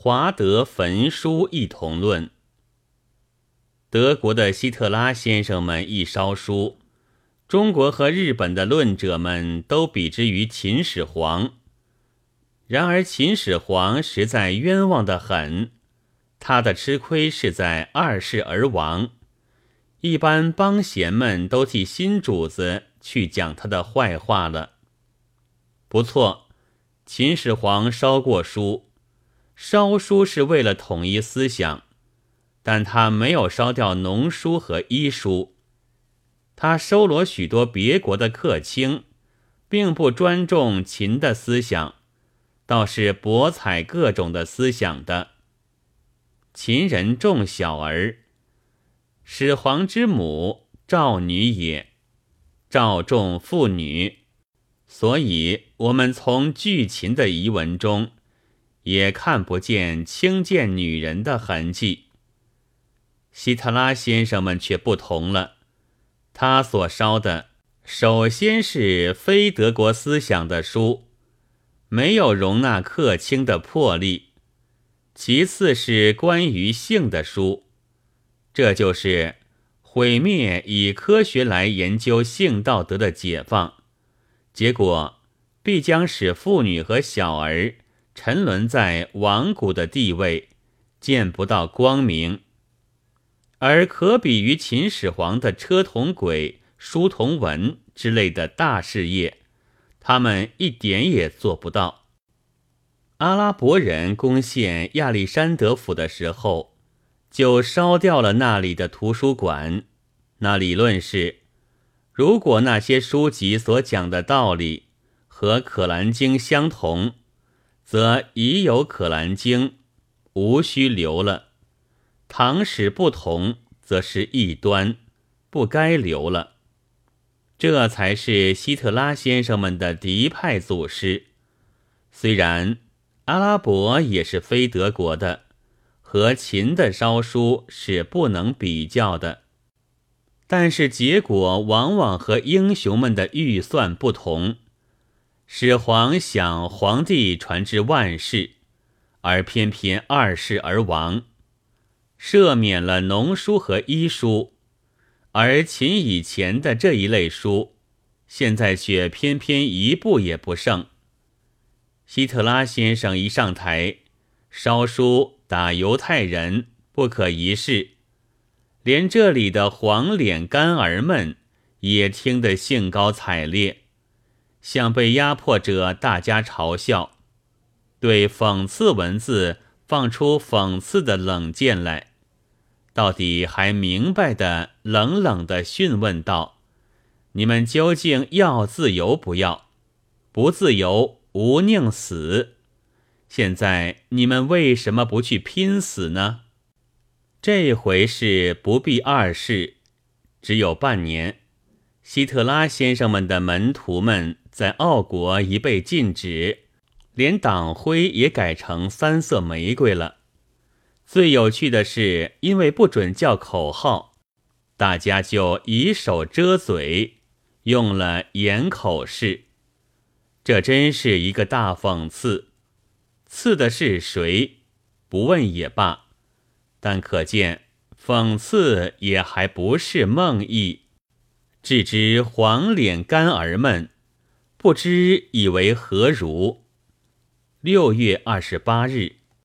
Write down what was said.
华德焚书一同论。德国的希特拉先生们一烧书，中国和日本的论者们都比之于秦始皇。然而秦始皇实在冤枉的很，他的吃亏是在二世而亡。一般帮闲们都替新主子去讲他的坏话了。不错，秦始皇烧过书，烧书是为了统一思想。但他没有烧掉农书和医书，他收罗许多别国的客卿，并不专重秦的思想，倒是博采各种的思想的。秦人重小儿，始皇之母赵女也，赵重妇女，所以我们从巨秦的遗文中，也看不见轻贱女人的痕迹。希特拉先生们却不同了，他所烧的首先是非德国思想的书，没有容纳客卿的魄力；其次是关于性的书，这就是毁灭以科学来研究性道德的解放，结果必将使妇女和小儿沉沦在亡古的地位，见不到光明。而可比于秦始皇的车同轨、书同文之类的大事业，他们一点也做不到。阿拉伯人攻陷亚历山德府的时候，就烧掉了那里的图书馆。那理论是：如果那些书籍所讲的道理和《可兰经》相同，则已有《可兰经》，无需留了。唐史不同，则是异端，不该留了。这才是希特拉先生们的嫡派祖师。虽然阿拉伯也是非德国的，和秦的烧书是不能比较的，但是结果往往和英雄们的预算不同。始皇想皇帝传至万世，而偏偏二世而亡。赦免了农书和医书，而秦以前的这一类书，现在却偏偏一部也不剩。希特拉先生一上台，烧书打犹太人不可一世，连这里的黄脸干儿们也听得兴高采烈，向被压迫者大家嘲笑，对讽刺文字放出讽刺的冷箭来。到底还明白的冷冷的询问道：“你们究竟要自由不要？不自由，无宁死。现在你们为什么不去拼死呢？这回是不必二世，只有半年。希特拉先生们的门徒们在奥国已被禁止，连党徽也改成三色玫瑰了。”最有趣的是，因为不准叫口号，大家就以手遮嘴，用了掩口式。这真是一个大讽刺。刺的是谁？不问也罢。但可见，讽刺也还不是梦呓。置之黄脸干儿们，不知以为何如。六月二十八日。